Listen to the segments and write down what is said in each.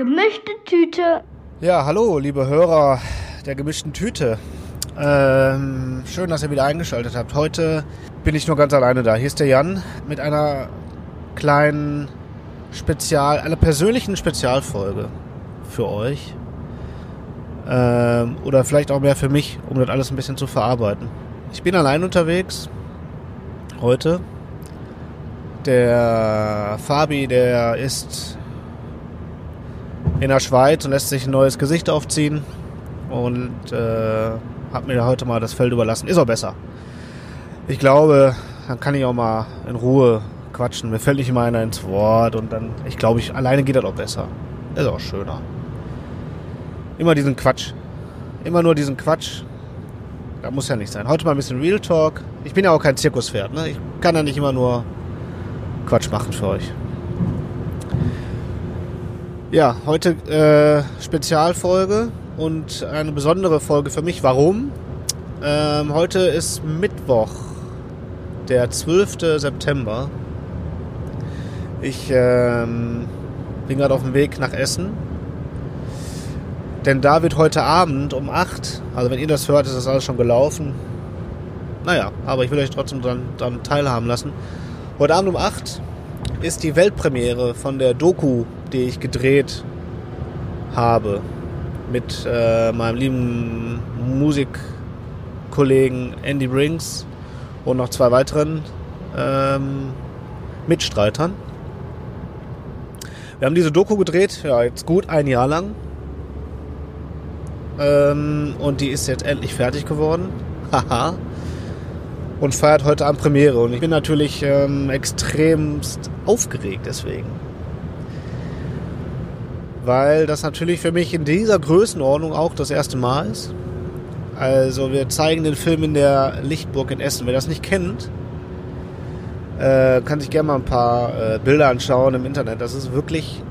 Gemischte Tüte. Ja, hallo, liebe Hörer der gemischten Tüte. Ähm, schön, dass ihr wieder eingeschaltet habt. Heute bin ich nur ganz alleine da. Hier ist der Jan mit einer kleinen Spezial, einer persönlichen Spezialfolge für euch. Ähm, oder vielleicht auch mehr für mich, um das alles ein bisschen zu verarbeiten. Ich bin allein unterwegs. Heute. Der Fabi, der ist in der Schweiz und lässt sich ein neues Gesicht aufziehen. Und äh, hat mir heute mal das Feld überlassen. Ist auch besser. Ich glaube, dann kann ich auch mal in Ruhe quatschen. Mir fällt nicht immer einer ins Wort und dann, ich glaube, ich alleine geht das auch besser. Ist auch schöner. Immer diesen Quatsch. Immer nur diesen Quatsch. Da muss ja nicht sein. Heute mal ein bisschen Real Talk. Ich bin ja auch kein Zirkuspferd, ne? Ich kann ja nicht immer nur Quatsch machen für euch. Ja, heute äh, Spezialfolge und eine besondere Folge für mich. Warum? Ähm, heute ist Mittwoch, der 12. September. Ich ähm, bin gerade auf dem Weg nach Essen. Denn da wird heute Abend um 8, also wenn ihr das hört, ist das alles schon gelaufen. Naja, aber ich will euch trotzdem daran, teilhaben lassen. Heute Abend um 8 ist die Weltpremiere von der Doku, die ich gedreht habe mit äh, meinem lieben Musikkollegen Andy Brings und noch zwei weiteren ähm, Mitstreitern. Wir haben diese Doku gedreht, ja, jetzt gut ein Jahr lang. Ähm, und die ist jetzt endlich fertig geworden. Haha. Und feiert heute Abend Premiere. Und ich bin natürlich ähm, extremst aufgeregt deswegen. Weil das natürlich für mich in dieser Größenordnung auch das erste Mal ist. Also wir zeigen den Film in der Lichtburg in Essen. Wer das nicht kennt, äh, kann sich gerne mal ein paar äh, Bilder anschauen im Internet. Das ist wirklich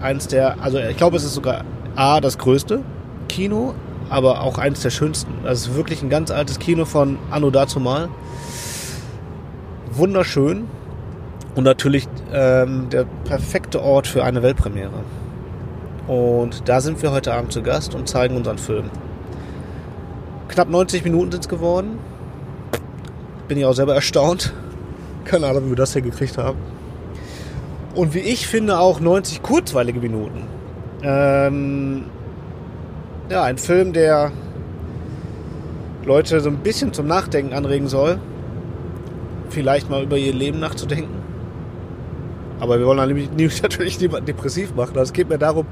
eins der, also ich glaube, es ist sogar A, das größte Kino, aber auch eins der schönsten. Das ist wirklich ein ganz altes Kino von Anno dazumal. Wunderschön und natürlich ähm, der perfekte Ort für eine Weltpremiere. Und da sind wir heute Abend zu Gast und zeigen unseren Film. Knapp 90 Minuten sind es geworden. Bin ich auch selber erstaunt. Keine Ahnung, wie wir das hier gekriegt haben. Und wie ich finde, auch 90 kurzweilige Minuten. Ähm, ja, ein Film, der Leute so ein bisschen zum Nachdenken anregen soll. Vielleicht mal über ihr Leben nachzudenken. Aber wir wollen natürlich niemanden depressiv machen. Also es geht mir darum,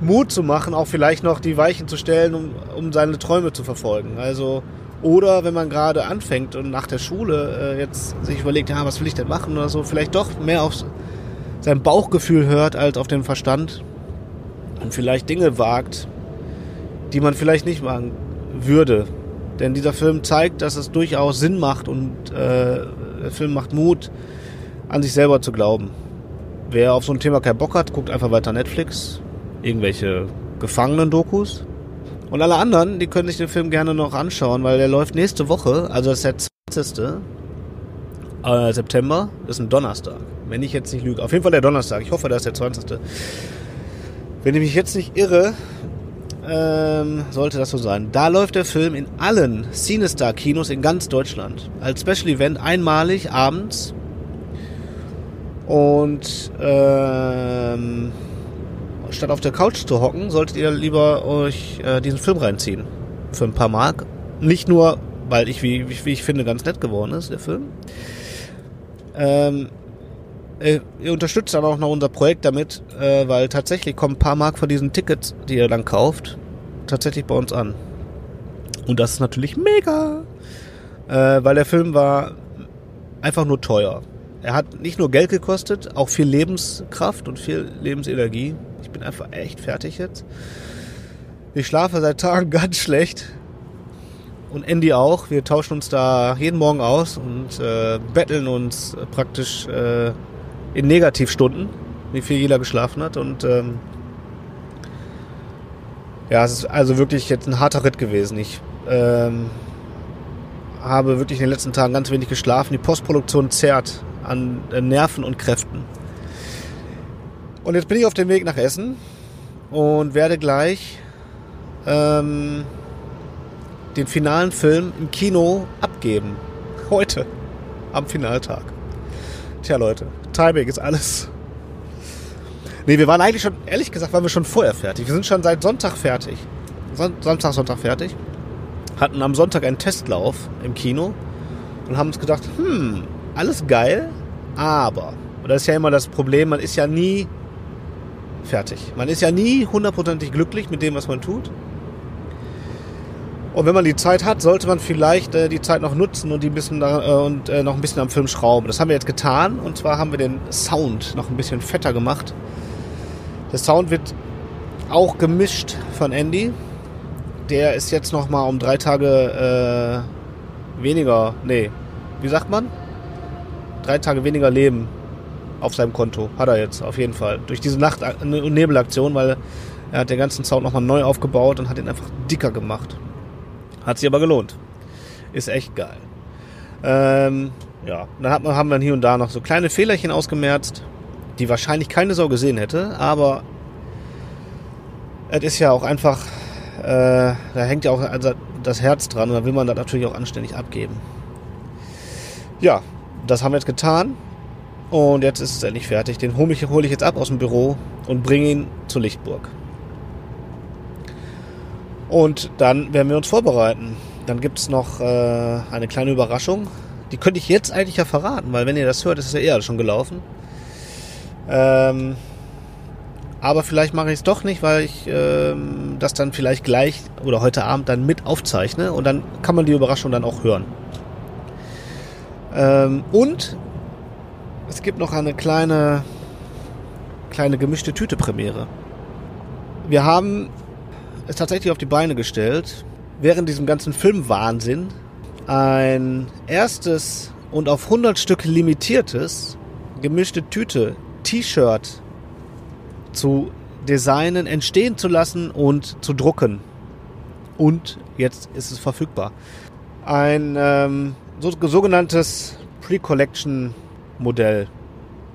Mut zu machen, auch vielleicht noch die Weichen zu stellen, um, um seine Träume zu verfolgen. Also, oder wenn man gerade anfängt und nach der Schule äh, jetzt sich überlegt, ja, was will ich denn machen oder so, vielleicht doch mehr auf sein Bauchgefühl hört als auf den Verstand und vielleicht Dinge wagt, die man vielleicht nicht machen würde. Denn dieser Film zeigt, dass es durchaus Sinn macht und äh, der Film macht Mut, an sich selber zu glauben. Wer auf so ein Thema keinen Bock hat, guckt einfach weiter Netflix, irgendwelche Gefangenen-Dokus. Und alle anderen, die können sich den Film gerne noch anschauen, weil der läuft nächste Woche, also das ist der 20. Äh, September, ist ein Donnerstag. Wenn ich jetzt nicht lüge. Auf jeden Fall der Donnerstag. Ich hoffe, das ist der 20. Wenn ich mich jetzt nicht irre, ähm, sollte das so sein. Da läuft der Film in allen Cinestar-Kinos in ganz Deutschland. Als Special Event einmalig abends. Und ähm, statt auf der Couch zu hocken, solltet ihr lieber euch äh, diesen Film reinziehen. Für ein paar Mark. Nicht nur, weil ich, wie, wie ich finde, ganz nett geworden ist, der Film. Ähm, äh, ihr unterstützt dann auch noch unser Projekt damit, äh, weil tatsächlich kommen ein paar Mark von diesen Tickets, die ihr dann kauft, tatsächlich bei uns an. Und das ist natürlich mega, äh, weil der Film war einfach nur teuer. Er hat nicht nur Geld gekostet, auch viel Lebenskraft und viel Lebensenergie. Ich bin einfach echt fertig jetzt. Ich schlafe seit Tagen ganz schlecht. Und Andy auch. Wir tauschen uns da jeden Morgen aus und äh, betteln uns praktisch äh, in Negativstunden, wie viel jeder geschlafen hat. Und ähm, ja, es ist also wirklich jetzt ein harter Ritt gewesen. Ich ähm, habe wirklich in den letzten Tagen ganz wenig geschlafen. Die Postproduktion zerrt an äh, Nerven und Kräften. Und jetzt bin ich auf dem Weg nach Essen und werde gleich ähm, den finalen Film im Kino abgeben. Heute, am Finaltag. Tja, Leute, Timing ist alles. Nee, wir waren eigentlich schon, ehrlich gesagt, waren wir schon vorher fertig. Wir sind schon seit Sonntag fertig. Son Samstag, Sonntag fertig. Hatten am Sonntag einen Testlauf im Kino und haben uns gedacht, hm, alles geil, aber, und das ist ja immer das Problem, man ist ja nie fertig. Man ist ja nie hundertprozentig glücklich mit dem, was man tut. Und wenn man die Zeit hat, sollte man vielleicht äh, die Zeit noch nutzen und die ein bisschen äh, und äh, noch ein bisschen am Film schrauben. Das haben wir jetzt getan und zwar haben wir den Sound noch ein bisschen fetter gemacht. Der Sound wird auch gemischt von Andy. Der ist jetzt noch mal um drei Tage äh, weniger, nee, wie sagt man? Drei Tage weniger Leben auf seinem Konto hat er jetzt auf jeden Fall durch diese Nacht und Nebelaktion, weil er hat den ganzen Sound noch mal neu aufgebaut und hat ihn einfach dicker gemacht. Hat sich aber gelohnt. Ist echt geil. Ähm, ja, dann hat man, haben wir hier und da noch so kleine Fehlerchen ausgemerzt, die wahrscheinlich keine Sau gesehen hätte, aber es ist ja auch einfach, äh, da hängt ja auch das Herz dran und da will man das natürlich auch anständig abgeben. Ja, das haben wir jetzt getan und jetzt ist es endlich fertig. Den hole ich, hol ich jetzt ab aus dem Büro und bringe ihn zur Lichtburg. Und dann werden wir uns vorbereiten. Dann gibt es noch äh, eine kleine Überraschung. Die könnte ich jetzt eigentlich ja verraten, weil wenn ihr das hört, ist es ja eher schon gelaufen. Ähm, aber vielleicht mache ich es doch nicht, weil ich ähm, das dann vielleicht gleich oder heute Abend dann mit aufzeichne und dann kann man die Überraschung dann auch hören. Ähm, und es gibt noch eine kleine, kleine gemischte Tüte Premiere. Wir haben es tatsächlich auf die Beine gestellt, während diesem ganzen Filmwahnsinn ein erstes und auf 100 Stück limitiertes gemischte Tüte T-Shirt zu designen, entstehen zu lassen und zu drucken. Und jetzt ist es verfügbar. Ein ähm, so, sogenanntes Pre-Collection Modell.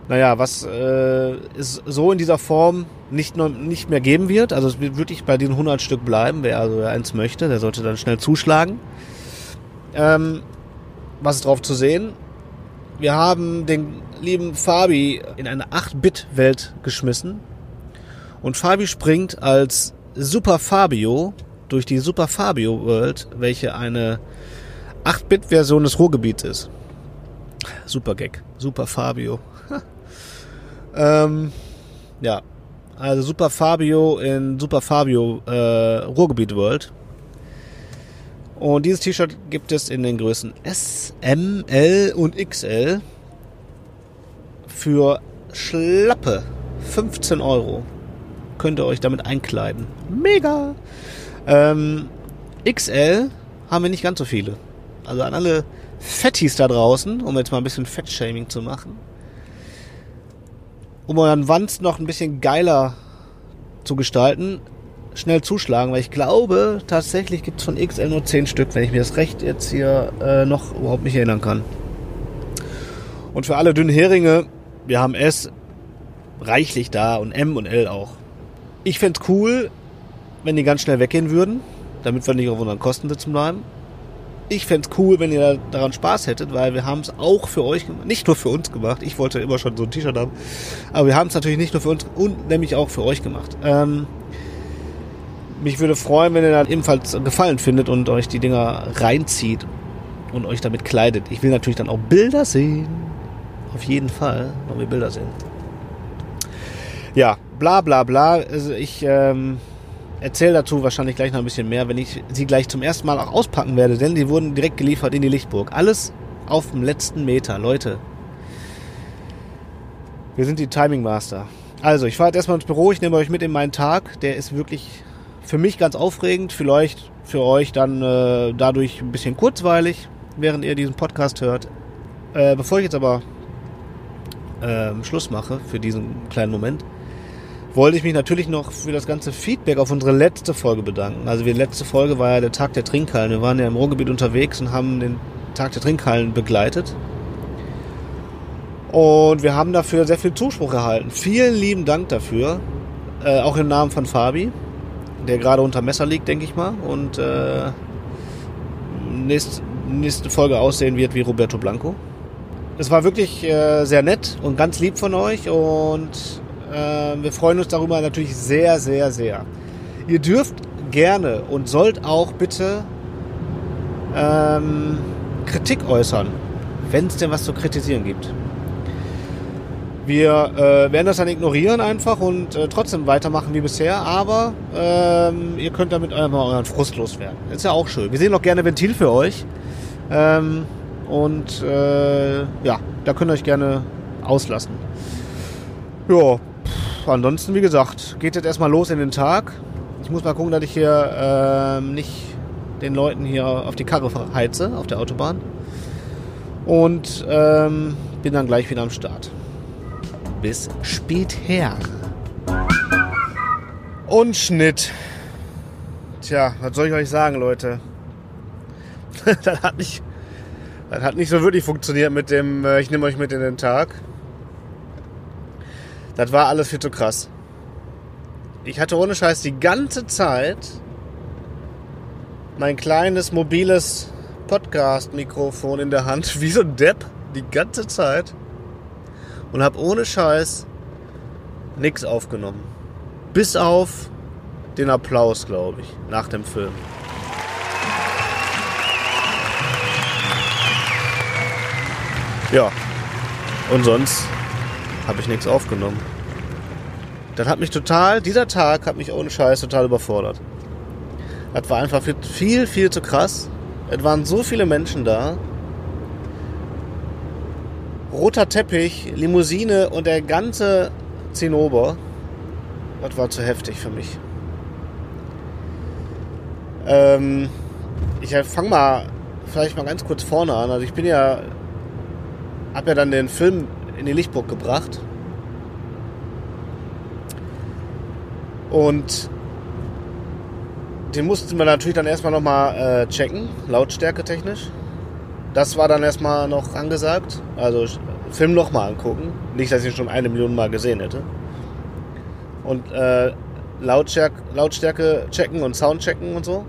Naja, was äh, es so in dieser Form nicht, noch, nicht mehr geben wird. Also es wird wirklich bei den 100 Stück bleiben. Wer also eins möchte, der sollte dann schnell zuschlagen. Ähm, was ist drauf zu sehen? Wir haben den lieben Fabi in eine 8-Bit-Welt geschmissen. Und Fabi springt als Super Fabio durch die Super Fabio World, welche eine 8-Bit-Version des Ruhrgebiets ist. Super Gag. Super Fabio. Ähm, ja. Also Super Fabio in Super Fabio äh, Ruhrgebiet World. Und dieses T-Shirt gibt es in den Größen S, M, L und XL für schlappe 15 Euro. Könnt ihr euch damit einkleiden. Mega! Ähm, XL haben wir nicht ganz so viele. Also an alle Fettis da draußen, um jetzt mal ein bisschen Fettshaming zu machen. Um euren Wanst noch ein bisschen geiler zu gestalten, schnell zuschlagen, weil ich glaube, tatsächlich gibt es von XL nur 10 Stück, wenn ich mir das recht jetzt hier äh, noch überhaupt nicht erinnern kann. Und für alle dünnen Heringe, wir haben S reichlich da und M und L auch. Ich fände es cool, wenn die ganz schnell weggehen würden, damit wir nicht auf unseren Kosten sitzen bleiben ich fände es cool, wenn ihr daran Spaß hättet, weil wir haben es auch für euch gemacht, nicht nur für uns gemacht. Ich wollte immer schon so ein T-Shirt haben, aber wir haben es natürlich nicht nur für uns und nämlich auch für euch gemacht. Ähm, mich würde freuen, wenn ihr da ebenfalls Gefallen findet und euch die Dinger reinzieht und euch damit kleidet. Ich will natürlich dann auch Bilder sehen. Auf jeden Fall wollen wir Bilder sehen. Ja, bla bla bla. Also ich ähm, erzähle dazu wahrscheinlich gleich noch ein bisschen mehr, wenn ich sie gleich zum ersten Mal auch auspacken werde, denn die wurden direkt geliefert in die Lichtburg. Alles auf dem letzten Meter, Leute. Wir sind die Timing Master. Also, ich fahre jetzt erstmal ins Büro, ich nehme euch mit in meinen Tag. Der ist wirklich für mich ganz aufregend, vielleicht für euch dann äh, dadurch ein bisschen kurzweilig, während ihr diesen Podcast hört. Äh, bevor ich jetzt aber äh, Schluss mache für diesen kleinen Moment, wollte ich mich natürlich noch für das ganze Feedback auf unsere letzte Folge bedanken. Also die letzte Folge war ja der Tag der Trinkhallen. Wir waren ja im Ruhrgebiet unterwegs und haben den Tag der Trinkhallen begleitet. Und wir haben dafür sehr viel Zuspruch erhalten. Vielen lieben Dank dafür. Äh, auch im Namen von Fabi, der gerade unter Messer liegt, denke ich mal. Und äh, nächst, nächste Folge aussehen wird wie Roberto Blanco. Es war wirklich äh, sehr nett und ganz lieb von euch und wir freuen uns darüber natürlich sehr, sehr, sehr. Ihr dürft gerne und sollt auch bitte ähm, Kritik äußern, wenn es denn was zu kritisieren gibt. Wir äh, werden das dann ignorieren einfach und äh, trotzdem weitermachen wie bisher, aber ähm, ihr könnt damit einfach euren Frust loswerden. Ist ja auch schön. Wir sehen auch gerne Ventil für euch. Ähm, und äh, ja, da könnt ihr euch gerne auslassen. Ja, ansonsten, wie gesagt, geht jetzt erstmal los in den Tag. Ich muss mal gucken, dass ich hier ähm, nicht den Leuten hier auf die Karre heize, auf der Autobahn. Und ähm, bin dann gleich wieder am Start. Bis später. Und Schnitt. Tja, was soll ich euch sagen, Leute? das, hat nicht, das hat nicht so wirklich funktioniert mit dem, äh, ich nehme euch mit in den Tag. Das war alles viel zu krass. Ich hatte ohne Scheiß die ganze Zeit mein kleines mobiles Podcast-Mikrofon in der Hand, wie so ein Depp, die ganze Zeit. Und habe ohne Scheiß nichts aufgenommen. Bis auf den Applaus, glaube ich, nach dem Film. Ja. Und sonst habe ich nichts aufgenommen. Das hat mich total, dieser Tag hat mich ohne Scheiß total überfordert. Das war einfach viel, viel zu krass. Es waren so viele Menschen da. Roter Teppich, Limousine und der ganze Zinnober. Das war zu heftig für mich. Ähm, ich fange mal vielleicht mal ganz kurz vorne an. Also ich bin ja, habe ja dann den Film in die Lichtburg gebracht. Und den mussten wir natürlich dann erstmal nochmal äh, checken, Lautstärke technisch. Das war dann erstmal noch angesagt. Also Film nochmal angucken. Nicht, dass ich ihn schon eine Million Mal gesehen hätte. Und äh, Lautstärke, Lautstärke checken und Sound checken und so.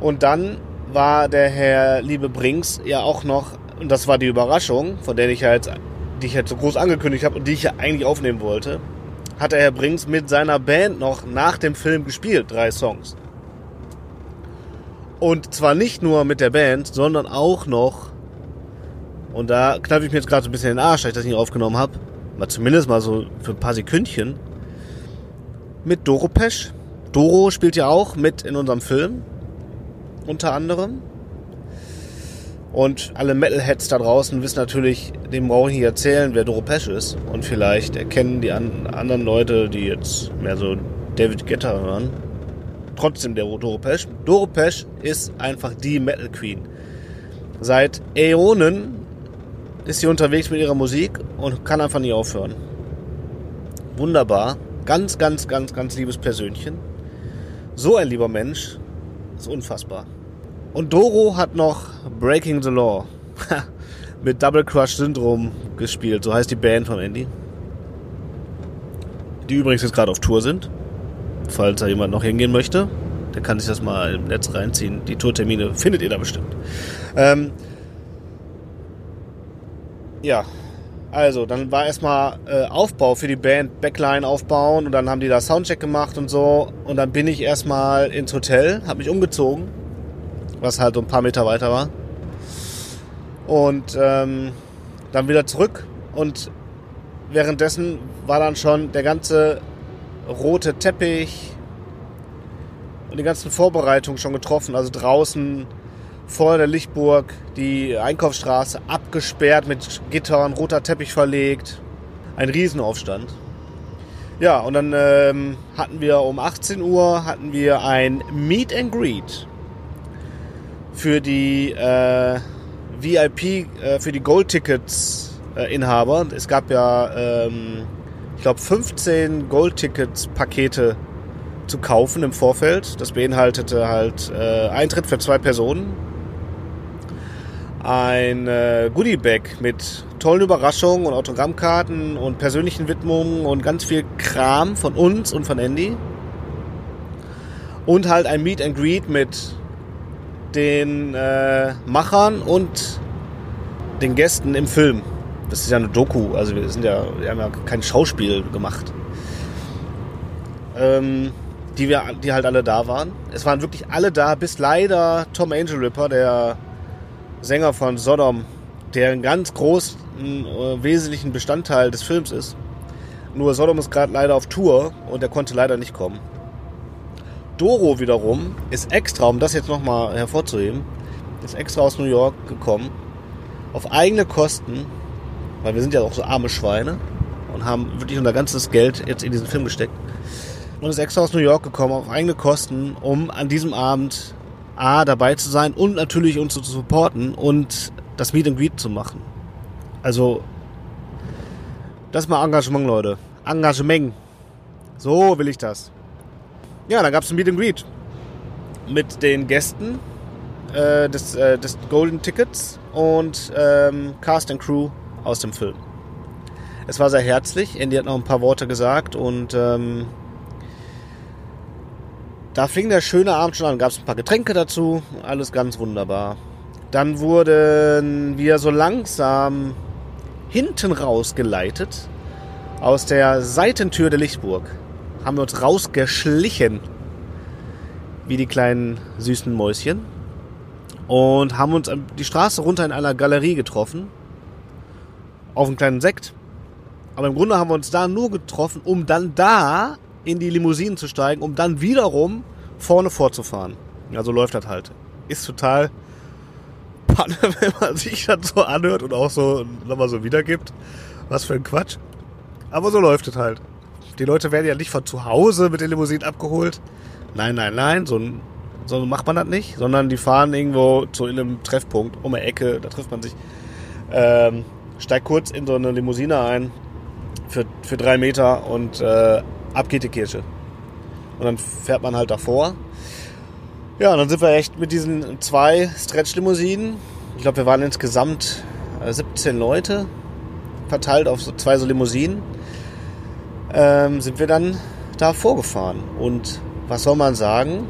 Und dann war der Herr Liebe Brinks ja auch noch, und das war die Überraschung, von der ich ja jetzt die ich jetzt so groß angekündigt habe und die ich ja eigentlich aufnehmen wollte, hat der Herr Brinks mit seiner Band noch nach dem Film gespielt, drei Songs. Und zwar nicht nur mit der Band, sondern auch noch, und da kneife ich mir jetzt gerade so ein bisschen den Arsch, dass ich das nicht aufgenommen habe, mal zumindest mal so für ein paar Sekündchen, mit Doro Pesch. Doro spielt ja auch mit in unserem Film, unter anderem. Und alle Metalheads da draußen wissen natürlich, dem brauche ich nicht erzählen, wer Doro Pesch ist. Und vielleicht erkennen die an, anderen Leute, die jetzt mehr so David Guetta hören, trotzdem der Doro Pesch. Doro Pesch ist einfach die Metal Queen. Seit Äonen ist sie unterwegs mit ihrer Musik und kann einfach nie aufhören. Wunderbar. Ganz, ganz, ganz, ganz liebes Persönchen. So ein lieber Mensch. ist unfassbar. Und Doro hat noch Breaking the Law mit Double Crush Syndrome gespielt. So heißt die Band von Andy. Die übrigens jetzt gerade auf Tour sind. Falls da jemand noch hingehen möchte, der kann sich das mal im Netz reinziehen. Die Tourtermine findet ihr da bestimmt. Ähm ja, also, dann war erstmal äh, Aufbau für die Band, Backline aufbauen und dann haben die da Soundcheck gemacht und so. Und dann bin ich erstmal ins Hotel, habe mich umgezogen was halt so ein paar Meter weiter war. Und ähm, dann wieder zurück und währenddessen war dann schon der ganze rote Teppich und die ganzen Vorbereitungen schon getroffen. Also draußen vor der Lichtburg die Einkaufsstraße abgesperrt mit Gittern, roter Teppich verlegt. Ein Riesenaufstand. Ja, und dann ähm, hatten wir um 18 Uhr hatten wir ein Meet and Greet für die äh, VIP, äh, für die Gold-Tickets äh. Es gab ja, ähm, ich glaube, 15 Gold-Tickets-Pakete zu kaufen im Vorfeld. Das beinhaltete halt äh, Eintritt für zwei Personen, ein äh, Goodie-Bag mit tollen Überraschungen und Autogrammkarten und persönlichen Widmungen und ganz viel Kram von uns und von Andy. Und halt ein Meet and Greet mit den äh, Machern und den Gästen im Film. Das ist ja eine Doku, also wir sind ja, wir haben ja kein Schauspiel gemacht. Ähm, die wir, die halt alle da waren. Es waren wirklich alle da, bis leider Tom Angel Ripper, der Sänger von Sodom, der einen ganz großen, äh, wesentlichen Bestandteil des Films ist. Nur Sodom ist gerade leider auf Tour und er konnte leider nicht kommen. Doro wiederum ist extra, um das jetzt nochmal hervorzuheben, ist extra aus New York gekommen, auf eigene Kosten, weil wir sind ja auch so arme Schweine und haben wirklich unser ganzes Geld jetzt in diesen Film gesteckt und ist extra aus New York gekommen auf eigene Kosten, um an diesem Abend A dabei zu sein und natürlich uns zu supporten und das Meet and Greet zu machen. Also, das ist mal Engagement, Leute. Engagement. So will ich das. Ja, da gab es ein Meet and Greet mit den Gästen äh, des, äh, des Golden Tickets und ähm, Cast and Crew aus dem Film. Es war sehr herzlich. Andy hat noch ein paar Worte gesagt und ähm, da fing der schöne Abend schon an. Gab es ein paar Getränke dazu. Alles ganz wunderbar. Dann wurden wir so langsam hinten rausgeleitet aus der Seitentür der Lichtburg. Haben wir uns rausgeschlichen. Wie die kleinen süßen Mäuschen. Und haben uns die Straße runter in einer Galerie getroffen. Auf einen kleinen Sekt. Aber im Grunde haben wir uns da nur getroffen, um dann da in die Limousinen zu steigen, um dann wiederum vorne vorzufahren. Ja, so läuft das halt. Ist total Panne, wenn man sich das so anhört und auch so nochmal so wiedergibt. Was für ein Quatsch. Aber so läuft es halt. Die Leute werden ja nicht von zu Hause mit den Limousinen abgeholt. Nein, nein, nein, so, so macht man das nicht, sondern die fahren irgendwo zu einem Treffpunkt um eine Ecke, da trifft man sich. Ähm, steigt kurz in so eine Limousine ein für, für drei Meter und äh, ab geht die Kirche. Und dann fährt man halt davor. Ja, und dann sind wir echt mit diesen zwei Stretch-Limousinen. Ich glaube, wir waren insgesamt 17 äh, Leute, verteilt auf so zwei so Limousinen. Ähm, sind wir dann da vorgefahren. Und was soll man sagen?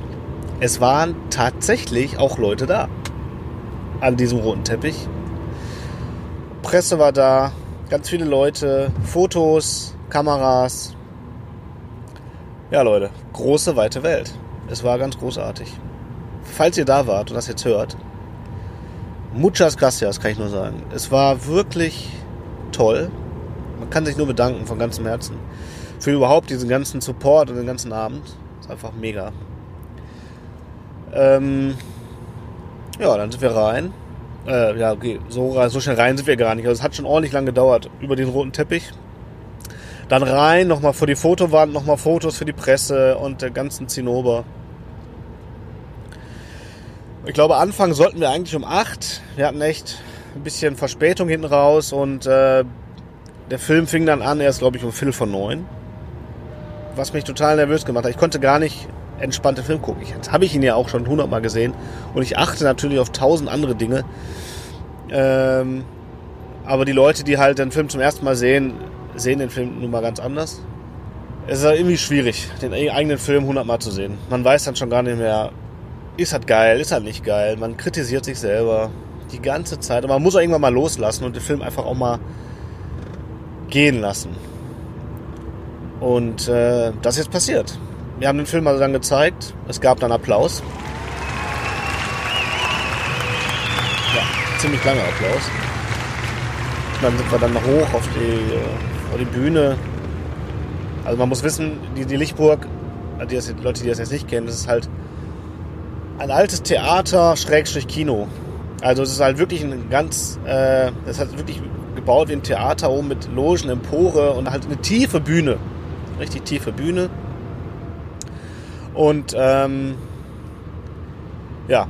Es waren tatsächlich auch Leute da. An diesem roten Teppich. Presse war da, ganz viele Leute, Fotos, Kameras, ja, Leute, große, weite Welt. Es war ganz großartig. Falls ihr da wart und das jetzt hört, muchas gracias, kann ich nur sagen. Es war wirklich toll. Man kann sich nur bedanken von ganzem Herzen für überhaupt diesen ganzen Support und den ganzen Abend. Ist einfach mega. Ähm, ja, dann sind wir rein. Äh, ja, okay, so, so schnell rein sind wir gar nicht. Also es hat schon ordentlich lang gedauert über den roten Teppich. Dann rein, nochmal vor die Fotowand, nochmal Fotos für die Presse und der ganzen Zinnober. Ich glaube, anfangen sollten wir eigentlich um 8. Wir hatten echt ein bisschen Verspätung hinten raus und äh, der Film fing dann an, erst glaube ich um Viertel von neun. Was mich total nervös gemacht hat. Ich konnte gar nicht entspannt den Film gucken. Jetzt habe ich ihn ja auch schon hundertmal gesehen und ich achte natürlich auf tausend andere Dinge. Ähm, aber die Leute, die halt den Film zum ersten Mal sehen, sehen den Film nun mal ganz anders. Es ist halt irgendwie schwierig, den eigenen Film hundertmal zu sehen. Man weiß dann schon gar nicht mehr, ist halt geil, ist halt nicht geil. Man kritisiert sich selber die ganze Zeit. Aber man muss auch irgendwann mal loslassen und den Film einfach auch mal gehen lassen. Und äh, das ist jetzt passiert. Wir haben den Film also dann gezeigt. Es gab dann Applaus. Ja, ziemlich langer Applaus. Und dann sind wir dann hoch auf die äh, vor die Bühne. Also man muss wissen, die, die Lichtburg, die das, Leute, die das jetzt nicht kennen, das ist halt ein altes Theater, Schrägstrich Kino. Also es ist halt wirklich ein ganz, äh, das hat wirklich gebaut wie ein Theater oben mit Logen, Empore und halt eine tiefe Bühne. Richtig tiefe Bühne. Und ähm, ja,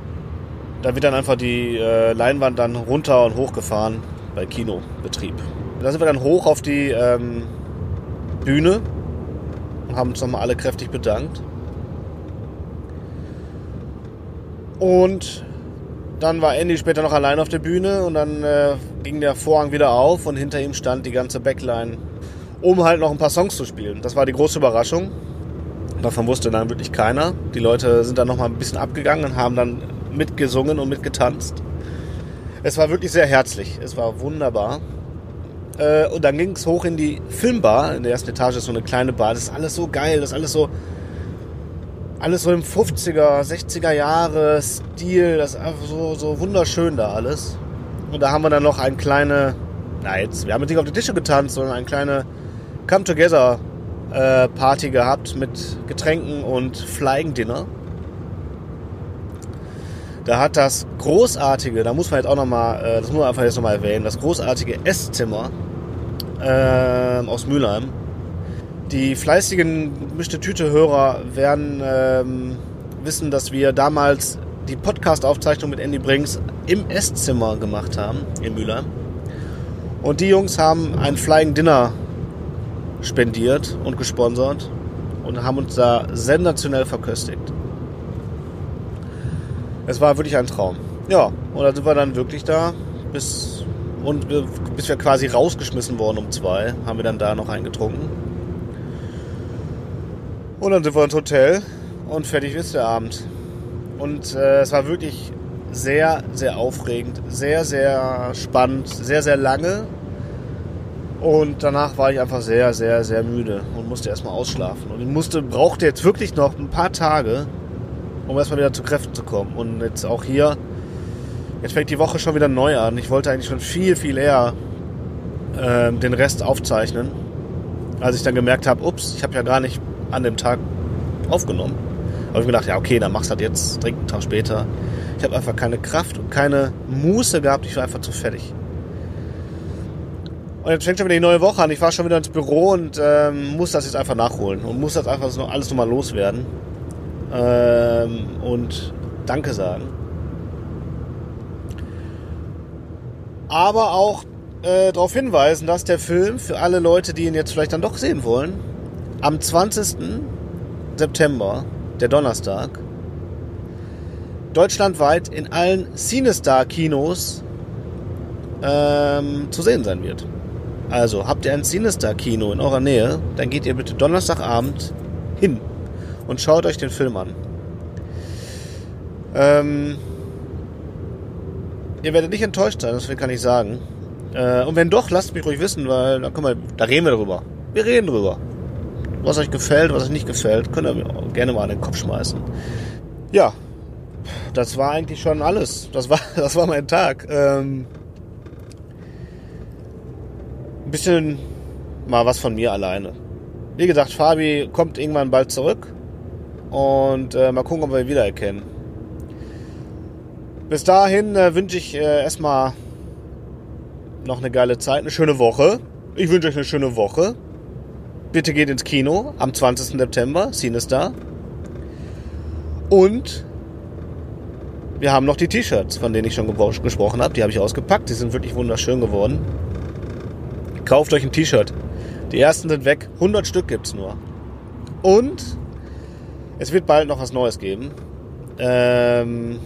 da wird dann einfach die äh, Leinwand dann runter und hochgefahren bei Kinobetrieb. Da sind wir dann hoch auf die ähm, Bühne und haben uns nochmal alle kräftig bedankt. Und dann war Andy später noch allein auf der Bühne und dann äh, ging der Vorhang wieder auf und hinter ihm stand die ganze Backline, um halt noch ein paar Songs zu spielen. Das war die große Überraschung. Davon wusste dann wirklich keiner. Die Leute sind dann nochmal ein bisschen abgegangen und haben dann mitgesungen und mitgetanzt. Es war wirklich sehr herzlich. Es war wunderbar. Äh, und dann ging es hoch in die Filmbar. In der ersten Etage ist so eine kleine Bar. Das ist alles so geil. Das ist alles so alles so im 50er, 60er Jahre Stil. Das ist einfach so, so wunderschön da alles. Und da haben wir dann noch eine kleine, na jetzt, wir haben nicht auf die Tische getanzt, sondern eine kleine Come Together äh, Party gehabt mit Getränken und Flying Dinner. Da hat das großartige, da muss man jetzt auch nochmal, äh, das muss man einfach jetzt nochmal erwähnen, das großartige Esszimmer äh, aus Mülheim die fleißigen gemischte Tüte-Hörer werden ähm, wissen, dass wir damals die Podcast-Aufzeichnung mit Andy Brinks im Esszimmer gemacht haben in Mülheim. Und die Jungs haben ein Flying Dinner spendiert und gesponsert und haben uns da sensationell verköstigt. Es war wirklich ein Traum. Ja, und dann sind wir dann wirklich da bis, und bis wir quasi rausgeschmissen wurden um zwei, haben wir dann da noch eingetrunken. Und dann sind wir ins Hotel und fertig ist der Abend. Und äh, es war wirklich sehr, sehr aufregend, sehr, sehr spannend, sehr, sehr lange. Und danach war ich einfach sehr, sehr, sehr müde und musste erstmal ausschlafen. Und ich musste, brauchte jetzt wirklich noch ein paar Tage, um erstmal wieder zu Kräften zu kommen. Und jetzt auch hier, jetzt fängt die Woche schon wieder neu an. Ich wollte eigentlich schon viel, viel eher äh, den Rest aufzeichnen. Als ich dann gemerkt habe, ups, ich habe ja gar nicht an dem Tag aufgenommen. Aber ich mir gedacht, ja, okay, dann machst du das jetzt direkt einen Tag später. Ich habe einfach keine Kraft und keine Muße gehabt. Ich war einfach zu fertig. Und jetzt fängt schon wieder die neue Woche an. Ich war schon wieder ins Büro und ähm, muss das jetzt einfach nachholen und muss das einfach so alles nochmal loswerden. Ähm, und Danke sagen. Aber auch äh, darauf hinweisen, dass der Film für alle Leute, die ihn jetzt vielleicht dann doch sehen wollen, am 20. September, der Donnerstag, deutschlandweit in allen Cinestar-Kinos ähm, zu sehen sein wird. Also habt ihr ein Cinestar-Kino in eurer Nähe, dann geht ihr bitte Donnerstagabend hin und schaut euch den Film an. Ähm, ihr werdet nicht enttäuscht sein, das kann ich sagen. Äh, und wenn doch, lasst mich ruhig wissen, weil da, können wir, da reden wir drüber. Wir reden drüber was euch gefällt, was euch nicht gefällt, könnt ihr mir gerne mal an den Kopf schmeißen. Ja, das war eigentlich schon alles. Das war, das war mein Tag. Ähm, ein bisschen mal was von mir alleine. Wie gesagt, Fabi kommt irgendwann bald zurück und äh, mal gucken, ob wir ihn wiedererkennen. Bis dahin äh, wünsche ich äh, erstmal noch eine geile Zeit, eine schöne Woche. Ich wünsche euch eine schöne Woche. Bitte geht ins Kino am 20. September, Star. Und wir haben noch die T-Shirts, von denen ich schon gesprochen habe. Die habe ich ausgepackt. Die sind wirklich wunderschön geworden. Kauft euch ein T-Shirt. Die ersten sind weg. 100 Stück gibt es nur. Und es wird bald noch was Neues geben. Ähm,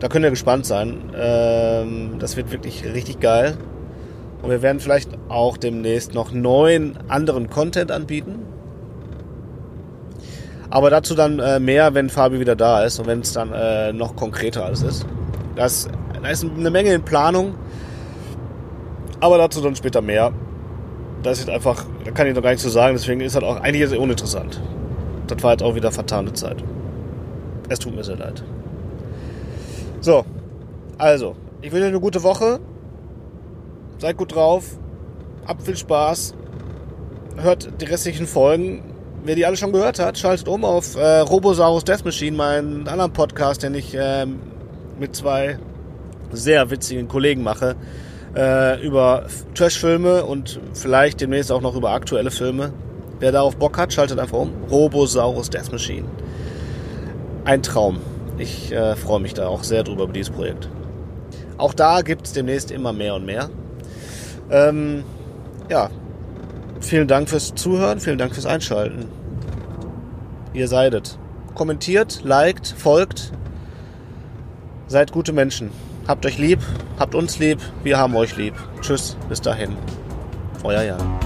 da könnt ihr gespannt sein. Ähm, das wird wirklich richtig geil. Und wir werden vielleicht auch demnächst noch neuen anderen Content anbieten. Aber dazu dann äh, mehr, wenn Fabi wieder da ist und wenn es dann äh, noch konkreter alles ist. Das, da ist eine Menge in Planung. Aber dazu dann später mehr. Das ist einfach, da kann ich noch gar nichts zu sagen, deswegen ist das auch eigentlich uninteressant. Das war jetzt auch wieder vertane Zeit. Es tut mir sehr leid. So, also, ich wünsche euch eine gute Woche. Seid gut drauf. Habt viel Spaß. Hört die restlichen Folgen. Wer die alle schon gehört hat, schaltet um auf äh, Robosaurus Death Machine, meinen anderen Podcast, den ich äh, mit zwei sehr witzigen Kollegen mache. Äh, über Trash-Filme und vielleicht demnächst auch noch über aktuelle Filme. Wer darauf Bock hat, schaltet einfach um. Robosaurus Death Machine. Ein Traum. Ich äh, freue mich da auch sehr drüber über dieses Projekt. Auch da gibt es demnächst immer mehr und mehr. Ähm, ja, vielen Dank fürs Zuhören, vielen Dank fürs Einschalten. Ihr seidet. Kommentiert, liked, folgt. Seid gute Menschen. Habt euch lieb, habt uns lieb, wir haben euch lieb. Tschüss, bis dahin. Euer Jan.